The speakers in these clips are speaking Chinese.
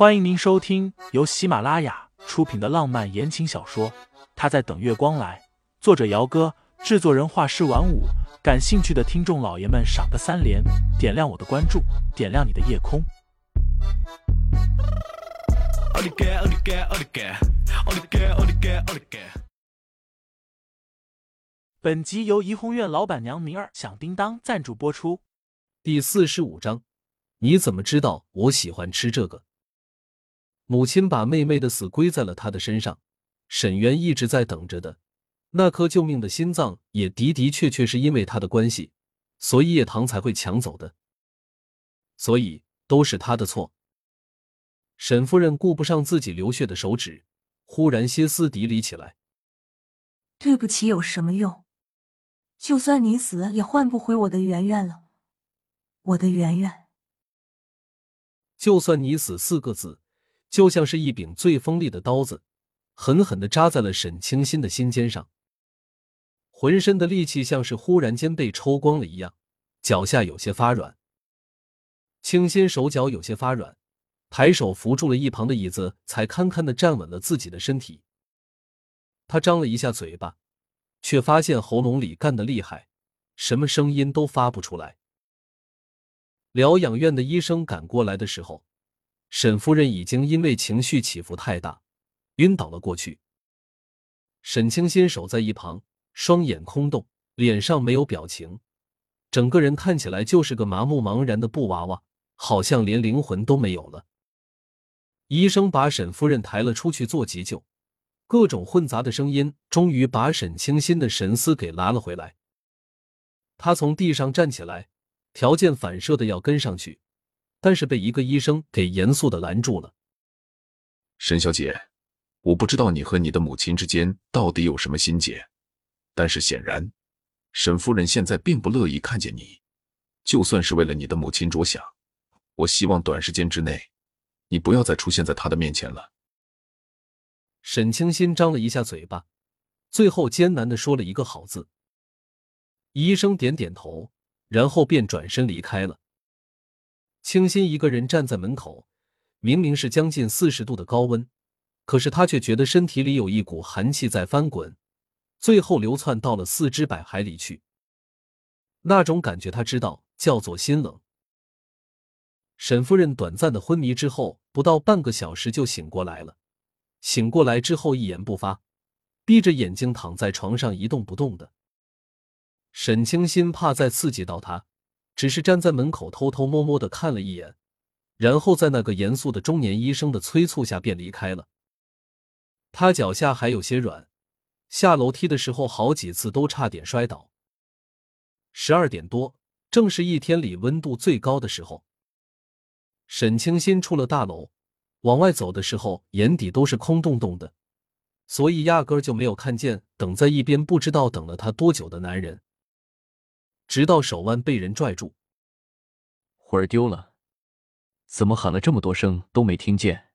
欢迎您收听由喜马拉雅出品的浪漫言情小说《他在等月光来》，作者：姚哥，制作人：画师晚舞。感兴趣的听众老爷们，赏个三连，点亮我的关注，点亮你的夜空。本集由怡红院老板娘明儿响叮当赞助播出。第四十五章，你怎么知道我喜欢吃这个？母亲把妹妹的死归在了他的身上，沈渊一直在等着的那颗救命的心脏，也的的确确是因为他的关系，所以叶棠才会抢走的。所以都是他的错。沈夫人顾不上自己流血的手指，忽然歇斯底里起来：“对不起有什么用？就算你死，也换不回我的圆圆了。我的圆圆，就算你死四个字。”就像是一柄最锋利的刀子，狠狠的扎在了沈清心的心尖上。浑身的力气像是忽然间被抽光了一样，脚下有些发软。清新手脚有些发软，抬手扶住了一旁的椅子，才堪堪的站稳了自己的身体。他张了一下嘴巴，却发现喉咙里干的厉害，什么声音都发不出来。疗养院的医生赶过来的时候。沈夫人已经因为情绪起伏太大，晕倒了过去。沈清心守在一旁，双眼空洞，脸上没有表情，整个人看起来就是个麻木茫然的布娃娃，好像连灵魂都没有了。医生把沈夫人抬了出去做急救，各种混杂的声音终于把沈清心的神思给拉了回来。他从地上站起来，条件反射的要跟上去。但是被一个医生给严肃的拦住了。沈小姐，我不知道你和你的母亲之间到底有什么心结，但是显然，沈夫人现在并不乐意看见你。就算是为了你的母亲着想，我希望短时间之内，你不要再出现在她的面前了。沈清心张了一下嘴巴，最后艰难的说了一个“好”字。医生点点头，然后便转身离开了。清新一个人站在门口，明明是将近四十度的高温，可是他却觉得身体里有一股寒气在翻滚，最后流窜到了四肢百骸里去。那种感觉他知道，叫做心冷。沈夫人短暂的昏迷之后，不到半个小时就醒过来了。醒过来之后一言不发，闭着眼睛躺在床上一动不动的。沈清心怕再刺激到他。只是站在门口偷偷摸摸的看了一眼，然后在那个严肃的中年医生的催促下便离开了。他脚下还有些软，下楼梯的时候好几次都差点摔倒。十二点多，正是一天里温度最高的时候。沈清新出了大楼，往外走的时候眼底都是空洞洞的，所以压根就没有看见等在一边不知道等了他多久的男人。直到手腕被人拽住，魂儿丢了，怎么喊了这么多声都没听见？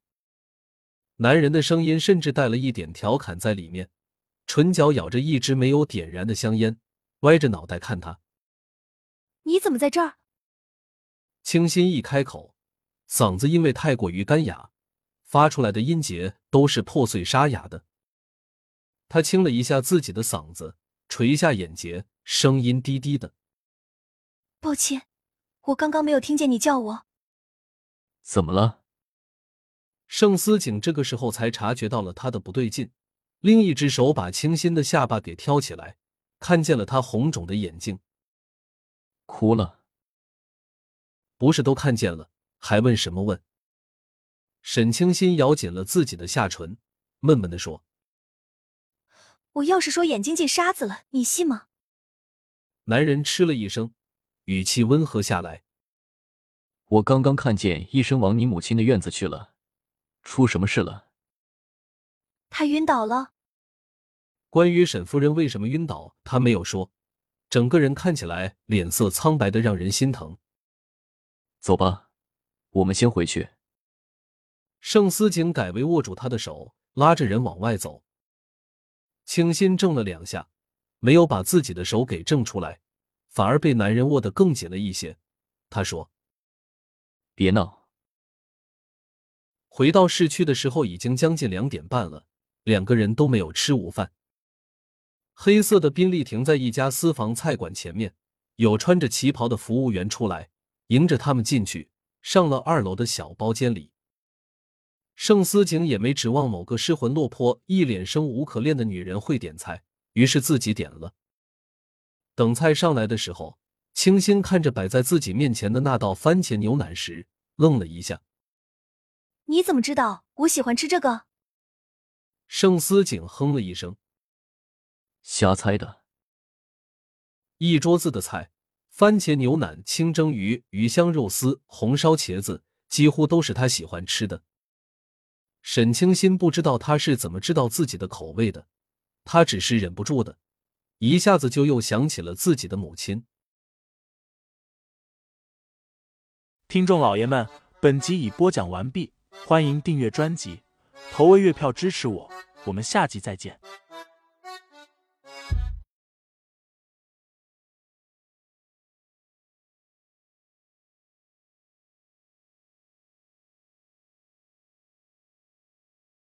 男人的声音甚至带了一点调侃在里面，唇角咬着一支没有点燃的香烟，歪着脑袋看他。你怎么在这儿？清新一开口，嗓子因为太过于干哑，发出来的音节都是破碎沙哑的。他清了一下自己的嗓子，垂下眼睫，声音低低的。抱歉，我刚刚没有听见你叫我。怎么了？盛思景这个时候才察觉到了他的不对劲，另一只手把清新的下巴给挑起来，看见了他红肿的眼睛。哭了？不是都看见了，还问什么问？沈清新咬紧了自己的下唇，闷闷的说：“我要是说眼睛进沙子了，你信吗？”男人嗤了一声。语气温和下来。我刚刚看见医生往你母亲的院子去了，出什么事了？他晕倒了。关于沈夫人为什么晕倒，他没有说，整个人看起来脸色苍白的让人心疼。走吧，我们先回去。盛思景改为握住他的手，拉着人往外走。清新怔了两下，没有把自己的手给挣出来。反而被男人握得更紧了一些。他说：“别闹。”回到市区的时候已经将近两点半了，两个人都没有吃午饭。黑色的宾利停在一家私房菜馆前面，有穿着旗袍的服务员出来迎着他们进去，上了二楼的小包间里。盛思景也没指望某个失魂落魄、一脸生无可恋的女人会点菜，于是自己点了。等菜上来的时候，清新看着摆在自己面前的那道番茄牛腩时，愣了一下。你怎么知道我喜欢吃这个？盛思景哼了一声，瞎猜的。一桌子的菜，番茄牛腩、清蒸鱼、鱼香肉丝、红烧茄子，几乎都是他喜欢吃的。沈清新不知道他是怎么知道自己的口味的，他只是忍不住的。一下子就又想起了自己的母亲。听众老爷们，本集已播讲完毕，欢迎订阅专辑，投喂月票支持我，我们下集再见。